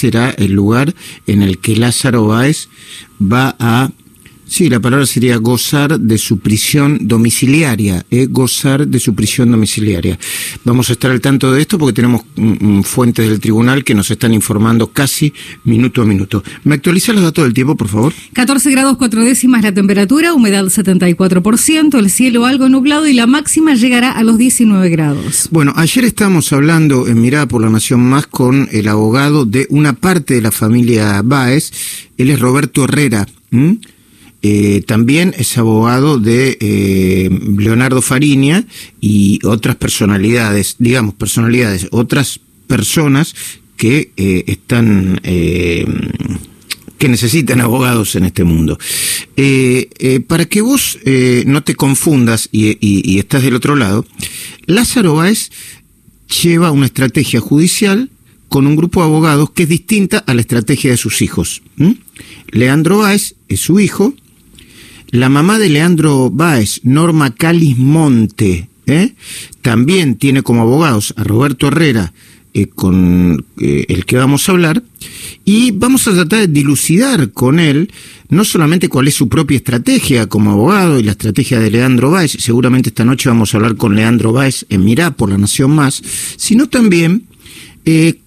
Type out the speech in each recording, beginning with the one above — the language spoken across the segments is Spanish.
será el lugar en el que Lázaro Báez va a Sí, la palabra sería gozar de su prisión domiciliaria, eh, gozar de su prisión domiciliaria. Vamos a estar al tanto de esto porque tenemos mm, fuentes del tribunal que nos están informando casi minuto a minuto. ¿Me actualiza los datos del tiempo, por favor? 14 grados 4 décimas la temperatura, humedad 74%, el cielo algo nublado y la máxima llegará a los 19 grados. Bueno, ayer estábamos hablando en Mirada por la Nación Más con el abogado de una parte de la familia Báez, él es Roberto Herrera. Eh, también es abogado de eh, Leonardo Fariña y otras personalidades, digamos, personalidades, otras personas que eh, están, que necesitan abogados en este mundo. para que vos no te confundas y, y, estás del otro lado, Lázaro Báez lleva una estrategia judicial con un grupo de abogados que es distinta a la estrategia de sus hijos. Leandro Báez es su hijo, la mamá de Leandro Báez, Norma Calismonte, ¿eh? también tiene como abogados a Roberto Herrera, eh, con eh, el que vamos a hablar, y vamos a tratar de dilucidar con él no solamente cuál es su propia estrategia como abogado y la estrategia de Leandro Báez, seguramente esta noche vamos a hablar con Leandro Báez en Mirá por la Nación Más, sino también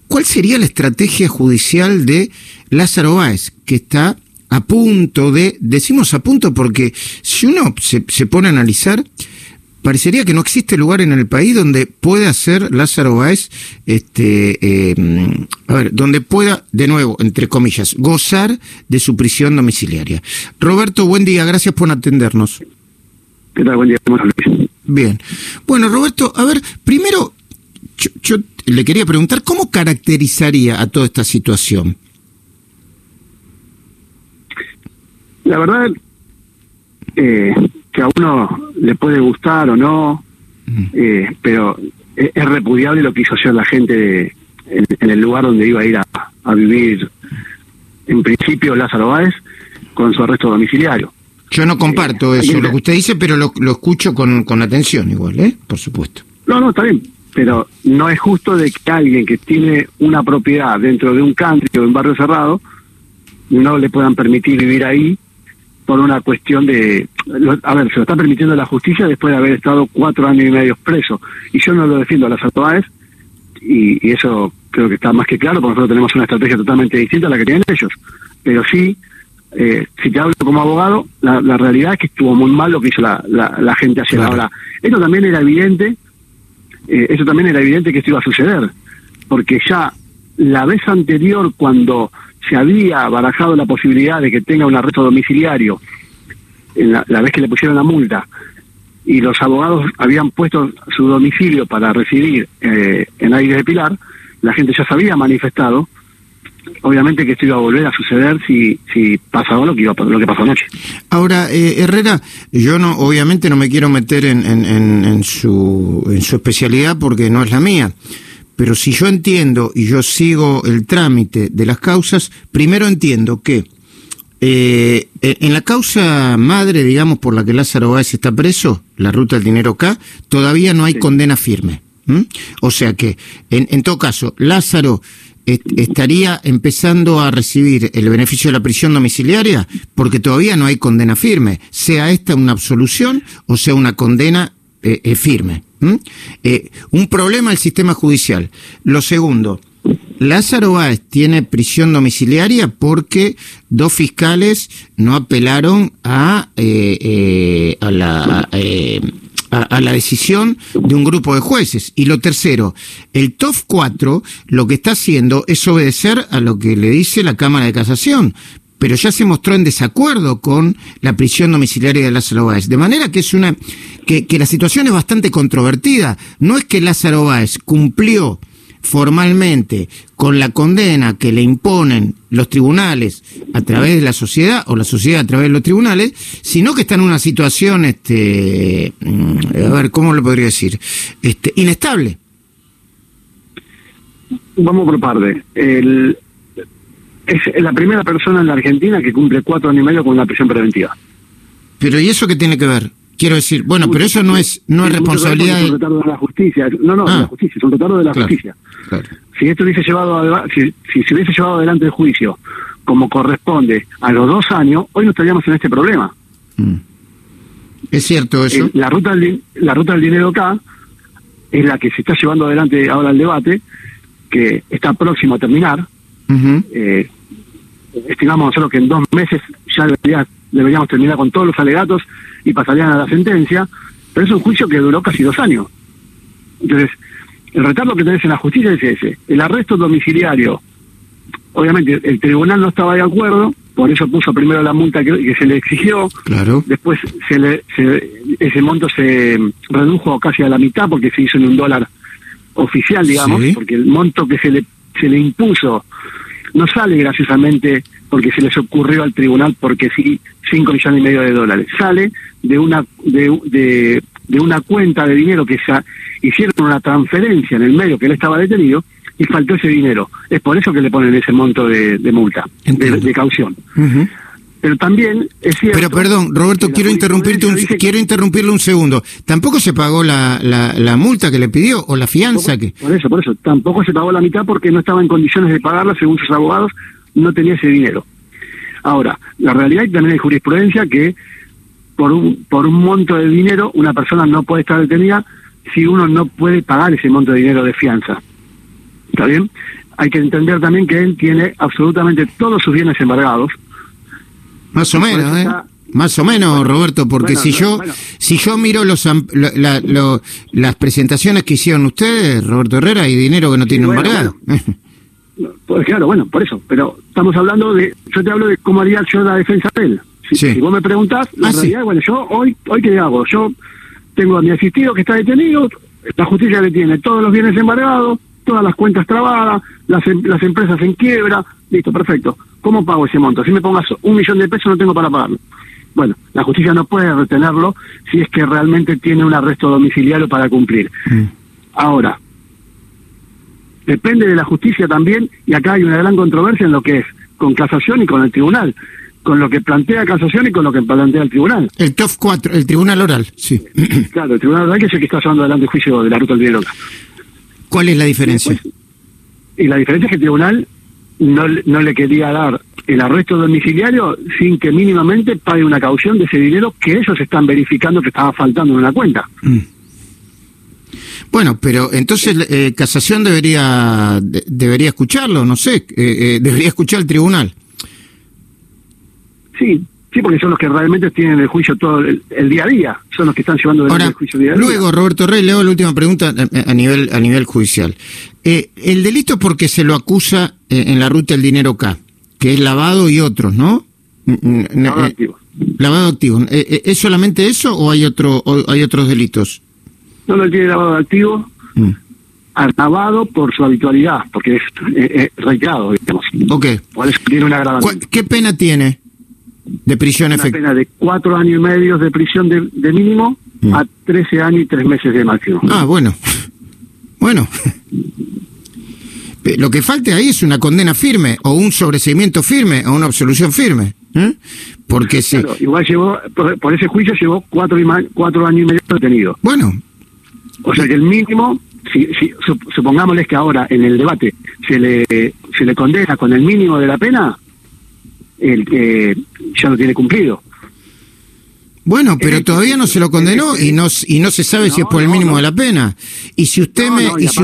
cuál sería la estrategia judicial de Lázaro Báez, que está a punto de, decimos a punto porque si uno se, pone a analizar, parecería que no existe lugar en el país donde pueda ser Lázaro Báez, este, eh, a ver, donde pueda, de nuevo, entre comillas, gozar de su prisión domiciliaria. Roberto, buen día, gracias por atendernos. ¿Qué tal? Buen día, Bien. Bueno, Roberto, a ver, primero, yo le quería preguntar, ¿cómo caracterizaría a toda esta situación? La verdad, eh, que a uno le puede gustar o no, mm. eh, pero es, repudiable lo que hizo ayer la gente en, el lugar donde iba a ir a, vivir, en principio, Lázaro Báez, con su arresto domiciliario. Yo no comparto eh, eso, lo que usted dice, pero lo, lo escucho con, con atención igual, ¿eh? Por supuesto. No, no, está bien, pero no es justo de que alguien que tiene una propiedad dentro de un country o de un barrio cerrado no le puedan permitir vivir ahí por una cuestión de, a ver, se lo está permitiendo la justicia después de haber estado cuatro años y medio preso. Y yo no lo defiendo a las autoridades, y, eso creo que está más que claro, porque nosotros tenemos una estrategia totalmente distinta a la que tienen ellos. Pero sí, eh, si te hablo como abogado, la, realidad es que estuvo muy mal lo que hizo la, la, gente ayer. Ahora, esto también era evidente, eh, eso también era evidente que esto iba a suceder, porque ya la vez anterior cuando se había barajado la posibilidad de que tenga un arresto domiciliario en la, vez que le pusieron la multa y los abogados habían puesto su domicilio para residir eh, en Aires de Pilar, la gente ya se había manifestado. Obviamente que esto iba a volver a suceder si, si pasaba lo que, iba, lo que pasó anoche. Ahora, eh, Herrera, yo no, obviamente no me quiero meter en, en, en, su, en su especialidad porque no es la mía. Pero si yo entiendo y yo sigo el trámite de las causas, primero entiendo que eh, en la causa madre, digamos, por la que Lázaro Báez está preso, la ruta del dinero K, todavía no hay condena firme. O sea que, en, en todo caso, Lázaro estaría empezando a recibir el beneficio de la prisión domiciliaria porque todavía no hay condena firme, sea esta una absolución o sea una condena eh, eh, firme. Eh, un problema del sistema judicial. Lo segundo, Lázaro Báez tiene prisión domiciliaria porque dos fiscales no apelaron a, a la... a, la decisión de un grupo de jueces. Y lo tercero, el TOF 4 lo que está haciendo es obedecer a lo que le dice la Cámara de Casación, pero ya se mostró en desacuerdo con la prisión domiciliaria de Lázaro Báez. De manera que es una que, la situación es bastante controvertida. No es que Lázaro Báez cumplió formalmente con la condena que le imponen los tribunales a través de la sociedad o la sociedad a través de los tribunales, sino que está en una situación, este, mm, a ver, ¿cómo lo podría decir? Este, inestable. Vamos por parte. El, es la primera persona en la Argentina que cumple cuatro años y medio con una prisión preventiva. Pero ¿y eso qué tiene que ver? quiero decir, bueno, pero eso no es no es ver responsabilidad Es un retardo de la justicia. No, no, Ah. de la justicia, es un retardo de la Claro, justicia. claro. Si esto hubiese llevado si, si se hubiese llevado adelante el juicio como corresponde a los dos años, hoy no estaríamos en este problema. Mm. Es cierto eso. Eh, la ruta del, la ruta del dinero acá es la que se está llevando adelante ahora el debate, que está próximo a terminar. Ujú. Eh, estimamos nosotros que en dos meses ya debería- deberíamos terminar con todos los alegatos y pasarían a la sentencia, pero es un juicio que duró casi dos años. Entonces, el retardo que tenés en la justicia es ese. El arresto domiciliario, obviamente el tribunal no estaba de acuerdo, por eso puso primero la multa que, que se le exigió, Claro. después se le, se- ese monto se redujo casi a la mitad porque se hizo en un dólar oficial, digamos, Sí. porque el monto que se le, se le impuso no sale graciosamente porque se les ocurrió al tribunal porque sí, 5 millones y medio de dólares. Sale de una, de, de, de una cuenta de dinero que se hicieron una transferencia en el medio que él estaba detenido y faltó ese dinero. Es por eso que le ponen ese monto de, de multa, de, de caución. Pero también es cierto... Pero perdón, Roberto, quiero interrumpirte un, quiero interrumpirle un segundo. ¿Tampoco se pagó la, la, la multa que le pidió o la fianza que? Por eso, por eso. Tampoco se pagó la mitad porque no estaba en condiciones de pagarla, según sus abogados, no tenía ese dinero. Ahora, la realidad y también hay jurisprudencia que por un, por un monto de dinero una persona no puede estar detenida si uno no puede pagar ese monto de dinero de fianza. ¿Está bien? Hay que entender también que él tiene absolutamente todos sus bienes embargados. Más o menos, ¿eh? Más o menos, Roberto, porque bueno, si yo bueno. si yo miro los la- lo- las presentaciones que hicieron ustedes, Roberto Herrera, hay dinero que no tiene bueno, embargado. Pues claro, bueno, por eso. Pero estamos hablando de. Yo te hablo de cómo haría yo la defensa de él. Si, Sí. si vos me preguntás, la Ah, sí. realidad, bueno, yo hoy, hoy qué hago? Yo tengo a mi asistido que está detenido, la justicia le tiene todos los bienes embargados, todas las cuentas trabadas, las, em- las empresas en quiebra, listo, perfecto. ¿Cómo pago ese monto? Si me pongas un millón de pesos no tengo para pagarlo. Bueno, la justicia no puede retenerlo si es que realmente tiene un arresto domiciliario para cumplir. Mm. Ahora, depende de la justicia también, y acá hay una gran controversia en lo que es con casación y con el tribunal, con lo que plantea casación y con lo que plantea el tribunal. El TOF 4, el tribunal oral, sí. Claro, el tribunal oral que es el que está llevando adelante el juicio de la ruta del dinero. ¿Cuál es la diferencia? Y la diferencia es que el tribunal no, le- no le quería dar el arresto domiciliario sin que mínimamente pague una caución de ese dinero que ellos están verificando que estaba faltando en una cuenta. Mm. Bueno, pero entonces eh, casación debería de- debería escucharlo, no sé, eh, eh, debería escuchar el tribunal. Sí, sí, porque son los que realmente tienen el juicio todo el, el día a día, son los que están llevando Ahora, el juicio día a día. luego Roberto Rey, leo la última pregunta eh, a nivel a nivel judicial. Eh, el delito porque se lo acusa eh, en la ruta del dinero K, que es lavado y otros, ¿no? Lavado de eh, activos. Lavado. Eh, eh, ¿Es solamente eso o hay otro o hay otros delitos? No lo tiene lavado de activos, Mm. agravado por su habitualidad, porque es eh, eh, reiterado, digamos. Ok. Por eso tiene una. ¿Cuál- ¿Qué pena tiene de prisión Una efectiva? pena de cuatro años y medio de prisión de, de mínimo Mm. a 13 años y tres meses de máximo. Ah, bueno. Bueno. Lo que falte ahí es una condena firme o un sobreseimiento firme o una absolución firme. ¿eh? Porque si... Claro, igual llevó, por, por ese juicio llevó cuatro, y ma- cuatro años y medio detenido. Bueno, O sea que el mínimo, si, si, sup- supongámosles que ahora en el debate se le, se le condena con el mínimo de la pena, el que ya lo tiene cumplido. Bueno, pero todavía no se lo condenó y no y no se sabe si es por el mínimo no. de la pena. Y si usted me y y, si,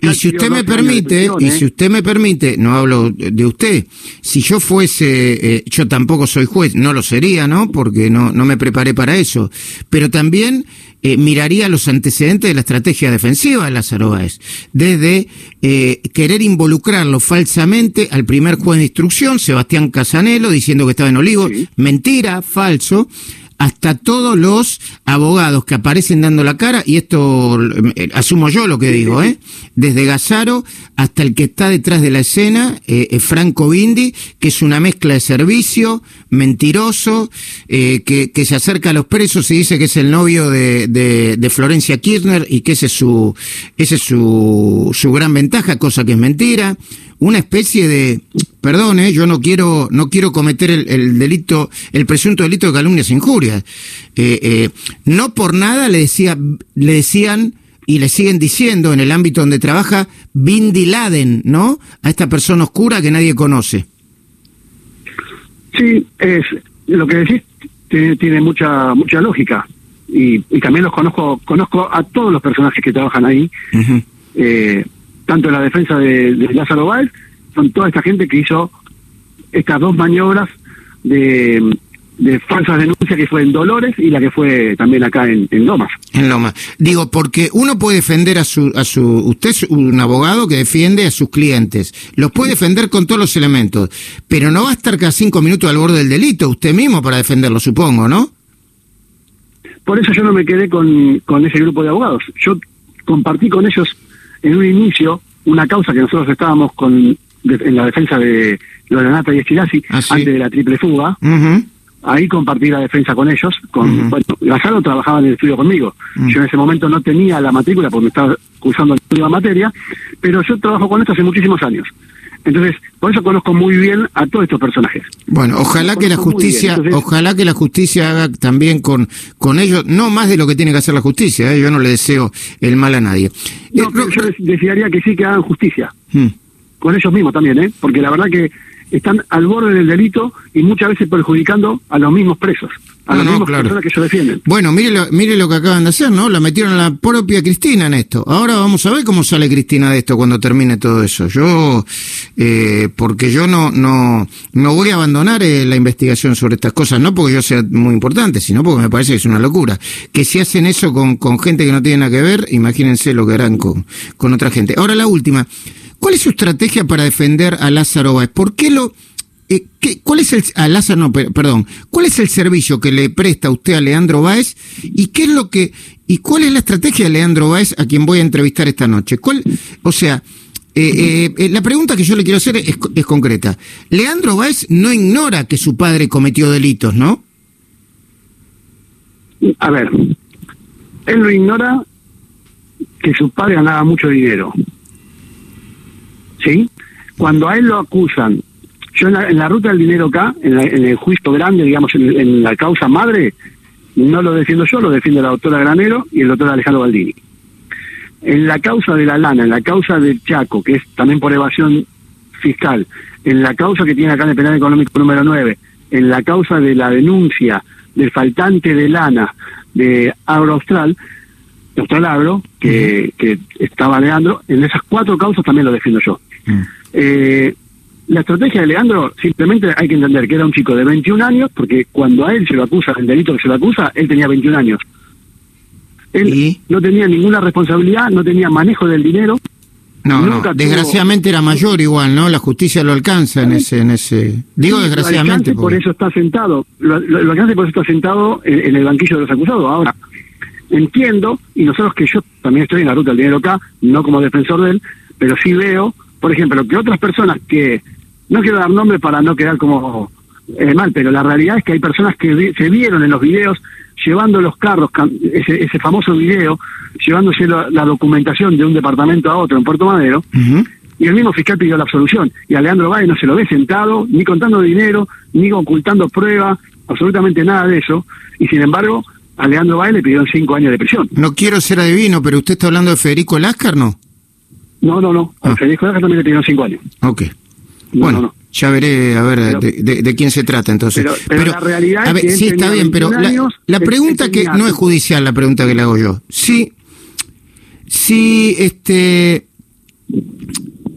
y usted me 12 años de permite prisión, y ¿eh? si usted me permite, no hablo de usted, si yo fuese eh, yo tampoco soy juez, no lo sería, ¿no? Porque no no me preparé para eso, pero también eh, miraría los antecedentes de la estrategia defensiva de Lázaro Báez, desde eh, querer involucrarlo falsamente al primer juez de instrucción, Sebastián Casanelo, diciendo que estaba en Olivos, Sí. mentira, falso, hasta todos los abogados que aparecen dando la cara, y esto eh, asumo yo lo que digo, ¿eh? desde Gazaro hasta el que está detrás de la escena, eh, eh, Franco Bindi, que es una mezcla de servicio, mentiroso, eh, que, que se acerca a los presos y dice que es el novio de, de, de Florencia Kirchner y que ese es su, ese es su, su gran ventaja, cosa que es mentira una especie de, perdón, eh, yo no quiero, no quiero cometer el, delito, el presunto delito de calumnias e injurias. Eh, eh, no por nada le decía, le decían y le siguen diciendo en el ámbito donde trabaja Bin Laden, ¿no? A esta persona oscura que nadie conoce. Sí, es lo que decís tiene, mucha mucha lógica y, también los conozco conozco a todos los personajes que trabajan ahí, eh, tanto en la defensa de, Lázaro Báez, son toda esta gente que hizo estas dos maniobras de de falsas denuncias que fue en Dolores y la que fue también acá en, en Lomas. En Lomas. Digo, porque uno puede defender a su, a su, usted es un abogado que defiende a sus clientes, los puede defender con todos los elementos, pero no va a estar cada cinco minutos al borde del delito usted mismo para defenderlo, supongo, ¿no? Por eso yo no me quedé con, con ese grupo de abogados. Yo compartí con ellos en un inicio una causa que nosotros estábamos con en la defensa de Lorenata y Estilasi ah, antes de la triple fuga ahí compartí la defensa con ellos. Con, Bueno, Lázaro trabajaba en el estudio conmigo. Yo en ese momento no tenía la matrícula porque me estaba cursando la materia, pero yo trabajo con esto hace muchísimos años. Entonces, por eso conozco muy bien a todos estos personajes. Bueno, ojalá que la justicia, ojalá que la justicia haga también con, con ellos, no más de lo que tiene que hacer la justicia, ¿eh? yo no le deseo el mal a nadie. No, eh, yo desearía que sí que hagan justicia. Hmm. Con ellos mismos también, ¿eh? Porque la verdad que están al borde del delito y muchas veces perjudicando a los mismos presos, a las mismas personas que se defienden. Bueno, mire lo, mire lo que acaban de hacer, ¿no? La metieron a la propia Cristina en esto. Ahora vamos a ver cómo sale Cristina de esto cuando termine todo eso. Yo, eh, porque yo no, no, no voy a abandonar eh, la investigación sobre estas cosas, no porque yo sea muy importante, sino porque me parece que es una locura. Que si hacen eso con, con gente que no tiene nada que ver, imagínense lo que harán con, con otra gente. Ahora la última. ¿Cuál es su estrategia para defender a Lázaro Báez? ¿Por qué lo... Eh, ¿Cuál es el... A Lázaro, no, perdón. ¿Cuál es el servicio que le presta usted a Leandro Báez? ¿Y qué es lo que... ¿Y cuál es la estrategia de Leandro Báez a quien voy a entrevistar esta noche? ¿Cuál, o sea, eh, eh, la pregunta que yo le quiero hacer es, es, concreta. Leandro Báez no ignora que su padre cometió delitos, ¿no? A ver, él lo ignora que su padre ganaba mucho dinero. ¿sí? Cuando a él lo acusan, yo en la, ruta del dinero acá, en, el juicio grande, digamos, en, la causa madre, no lo defiendo yo, lo defiende la doctora Granero y el doctor Alejandro Baldini. En la causa de la lana, en la causa del Chaco, que es también por evasión fiscal, en la causa que tiene acá en el penal económico número 9, en la causa de la denuncia del faltante de lana de Agroaustral, Austral Agro, que, que estaba Leandro, en esas cuatro causas también lo defiendo yo. Mm. Eh, la estrategia de Leandro, simplemente hay que entender que era un chico de 21 años, porque cuando a él se lo acusa, el delito que se lo acusa, él tenía 21 años. Él no tenía ninguna responsabilidad, no tenía manejo del dinero. No, no, desgraciadamente era mayor igual, ¿no? La justicia lo alcanza en ese, en ese. Digo desgraciadamente. Por eso está sentado, lo, alcanza por eso está sentado en, el banquillo de los acusados. Ahora, entiendo, y nosotros que yo también estoy en la ruta del dinero acá, no como defensor de él, pero sí veo por ejemplo, que otras personas que, no quiero dar nombre para no quedar como eh, mal, pero la realidad es que hay personas que se vieron en los videos llevando los carros, ese, ese famoso video, llevándose la, documentación de un departamento a otro en Puerto Madero, y el mismo fiscal pidió la absolución. Y a Leandro Valle no se lo ve sentado, ni contando dinero, ni ocultando pruebas, absolutamente nada de eso, y sin embargo, a Leandro Valle le pidieron cinco años de prisión. No quiero ser adivino, pero usted está hablando de Federico Láscar, ¿no? No, no, no. Ah. Federico también le pidieron cinco años. Ok. Bueno, ya veré a ver de, quién se trata entonces. Pero, la realidad es que sí está bien, pero la, pregunta que no es judicial, la pregunta que le hago yo. Si, si este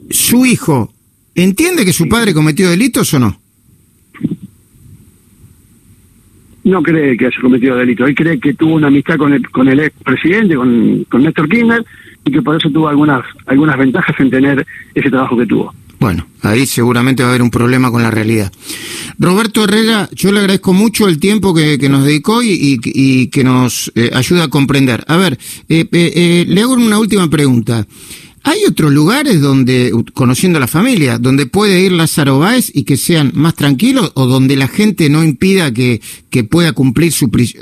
su hijo entiende que su padre cometió delitos o no? No cree que haya cometido delitos. Él cree que tuvo una amistad con el, con el expresidente, con, con Néstor Kirchner, y que por eso tuvo algunas, algunas ventajas en tener ese trabajo que tuvo. Bueno, ahí seguramente va a haber un problema con la realidad. Roberto Herrera, yo le agradezco mucho el tiempo que, nos dedicó y, que nos eh, ayuda a comprender. A ver, eh, eh, le hago una última pregunta. ¿Hay otros lugares donde, conociendo a la familia, donde puede ir Lázaro Báez y que sean más tranquilos o donde la gente no impida que, que pueda cumplir su eh,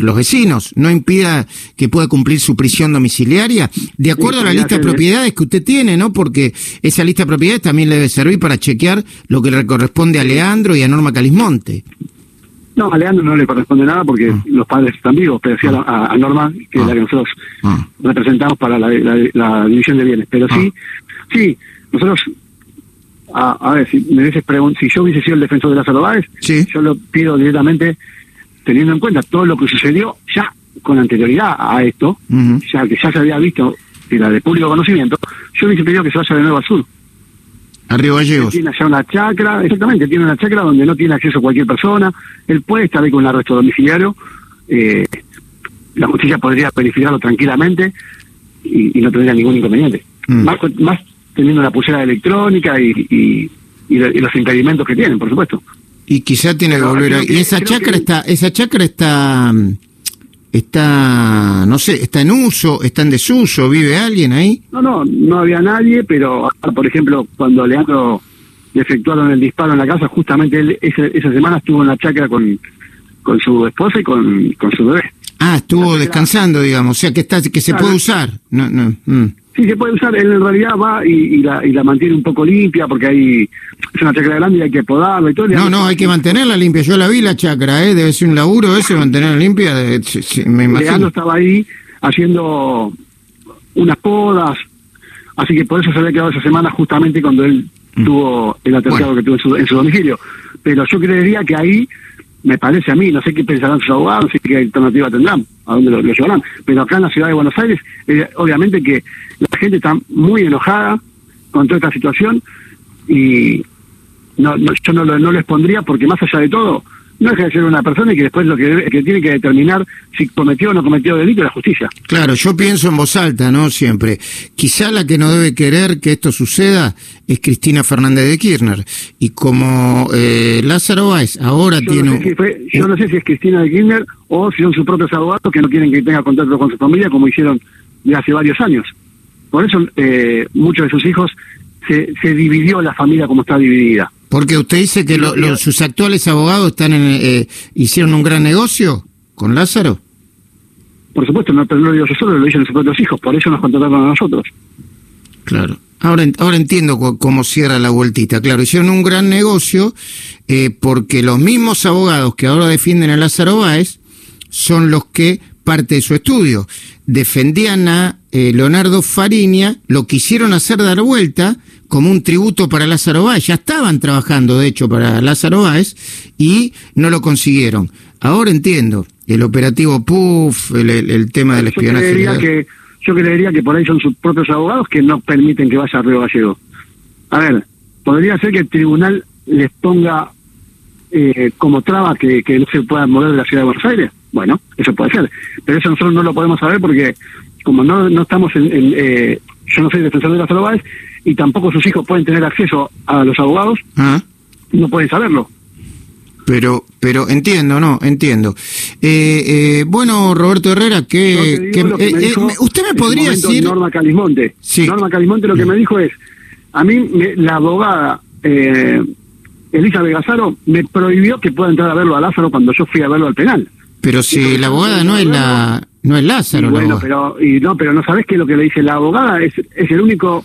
los vecinos, no impida que pueda cumplir su prisión domiciliaria? De acuerdo a la lista de propiedades que usted tiene, ¿no? Porque esa lista de propiedades también le debe servir para chequear lo que le corresponde a Leandro y a Norma Calismonte. No, a Leandro no le corresponde nada porque ah. los padres están vivos, pero sí a, a, Norma, que es la que ah. nosotros representamos para la, la, división de bienes. Pero sí, sí, nosotros, a, ver, si me si yo hubiese sido el defensor de Lázaro Báez, yo lo pido directamente teniendo en cuenta todo lo que sucedió ya con anterioridad a esto, ya que ya se había visto, era de público conocimiento, yo hubiese pedido que se vaya de nuevo al sur. Arriba Gallegos. Tiene allá una chacra, exactamente, tiene una chacra donde no tiene acceso cualquier persona. Él puede estar ahí con un arresto domiciliario. Eh, la justicia podría verificarlo tranquilamente y, no tendría ningún inconveniente. Mm. Más, más teniendo la pulsera electrónica y, y, los impedimentos que tienen, por supuesto. Y quizá tiene que volver a... Y esa chacra está, esa chacra está está, no sé, está en uso, está en desuso, vive alguien ahí. No, no, no había nadie, pero por ejemplo, cuando Leandro le efectuaron el disparo en la casa, justamente él esa, semana estuvo en la chacra con, con su esposa y con, con su bebé. Ah, estuvo descansando, digamos, o sea que está que se puede usar. No, no. Mm. Sí, se puede usar. Él en realidad va y, la, y la mantiene un poco limpia porque hay es una chacra grande y hay que podarla y todo. No, no, hay que mantenerla limpia. Yo la vi la chacra, ¿eh? debe ser un laburo ese mantenerla limpia. me imagino. Leandro estaba ahí haciendo unas podas, así que por eso se había quedado esa semana justamente cuando él mm. tuvo el atentado que tuvo en su, en su domicilio. Pero yo creería que ahí me parece a mí, no sé qué pensarán sus abogados, no sé qué alternativa tendrán, a dónde lo, llevarán, pero acá en la ciudad de Buenos Aires, eh, obviamente que la gente está muy enojada con toda esta situación y no, yo no, no les pondría porque más allá de todo, no deja de ser una persona y que después lo que, tiene que determinar si cometió o no cometió delito es la justicia. Claro, yo pienso en voz alta, ¿no? Siempre. Quizá la que no debe querer que esto suceda es Cristina Fernández de Kirchner. Y como eh, Lázaro Báez ahora tiene... yo no sé si es Cristina de Kirchner o si son sus propios abogados que no quieren que tenga contacto con su familia como hicieron de hace varios años. Por eso eh, muchos de sus hijos se, se dividió la familia como está dividida. Porque usted dice que sus actuales abogados están en, eh, hicieron un gran negocio con Lázaro. Por supuesto, no, pero no lo digo yo solo, lo dicen sus propios hijos, por eso nos contrataron a nosotros. Claro. Ahora, ahora entiendo cómo cierra la vueltita. Claro, hicieron un gran negocio eh, porque los mismos abogados que ahora defienden a Lázaro Báez son los que, parte de su estudio, defendían a eh, Leonardo Fariña, lo quisieron hacer dar vuelta como un tributo para Lázaro Báez. Ya estaban trabajando, de hecho, para Lázaro Báez y no lo consiguieron. Ahora entiendo, el operativo PUF, el, tema del espionaje. Yo creería, que, yo creería que por ahí son sus propios abogados que no permiten que vaya a Río Gallego. A ver, podría ser que el tribunal les ponga eh, como traba que, no se puedan mover de la ciudad de Buenos Aires. Bueno, eso puede ser. Pero eso nosotros no lo podemos saber porque como no, no estamos en... Eh, yo no soy defensor de Lázaro Báez y tampoco sus hijos pueden tener acceso a los abogados, ah. no pueden saberlo. Pero, pero entiendo, no, entiendo. Eh, eh, bueno, Roberto Herrera, que, eh, usted me podría decir. Norma Calismonte. Sí. Norma Calismonte lo que me dijo es, a mí la abogada Elisa Vegasaro me prohibió que pueda entrar a verlo a Lázaro cuando yo fui a verlo al penal. Pero si la abogada no es la no es Lázaro. bueno, pero y no, pero no sabes qué es lo que le dice la abogada es es el único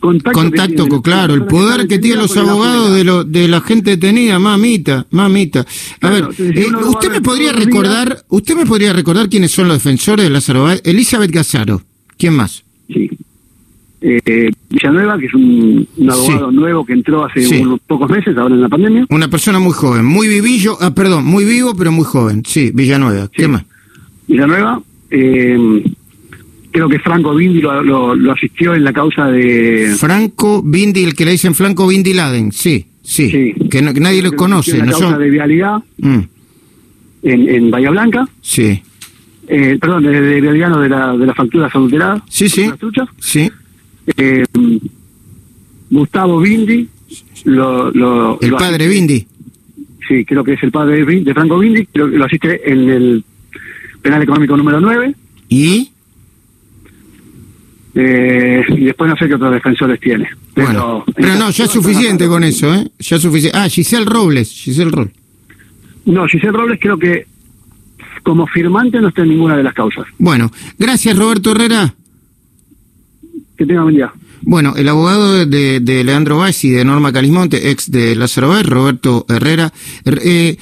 Contacto, claro, el poder que tienen los abogados de, lo, de la gente detenida, mamita, mamita. A ver, eh, usted me podría recordar, usted me podría recordar quiénes son los defensores de Lázaro Báez. Elizabeth Gazzaro, ¿quién más? Sí. Eh, Villanueva, que es un, abogado nuevo que entró hace unos pocos meses, ahora en la pandemia. Una persona muy joven, muy vivillo, ah, perdón, muy vivo, pero muy joven. Sí, Villanueva. ¿Qué más? Villanueva, eh, creo que Franco Bindi lo, asistió en la causa de... Franco Bindi, el que le dicen Franco Bindi Laden, sí, sí, que, nadie lo conoce. En la causa de vialidad mm. en, en Bahía Blanca. Sí. Eh, perdón, de, de Vialiano de la, de la factura adulterada. Sí, sí. Sí. Eh, Gustavo Bindi. Lo, el padre Bindi. Sí, creo que es el padre de, de Franco Bindi. Lo, lo asiste en el penal económico número 9. ¿Y? Eh, y después no sé qué otros defensores tiene. Pero, bueno, pero no, ya es suficiente con eso, ¿eh? Ya es suficiente. Ah, Giselle Robles, Giselle Robles. No, Giselle Robles creo que como firmante no está en ninguna de las causas. Bueno, gracias Roberto Herrera. Que tenga buen día. Bueno, el abogado de, de Leandro y de Norma Calismonte, ex de Lázaro Báez, Roberto Herrera. Eh,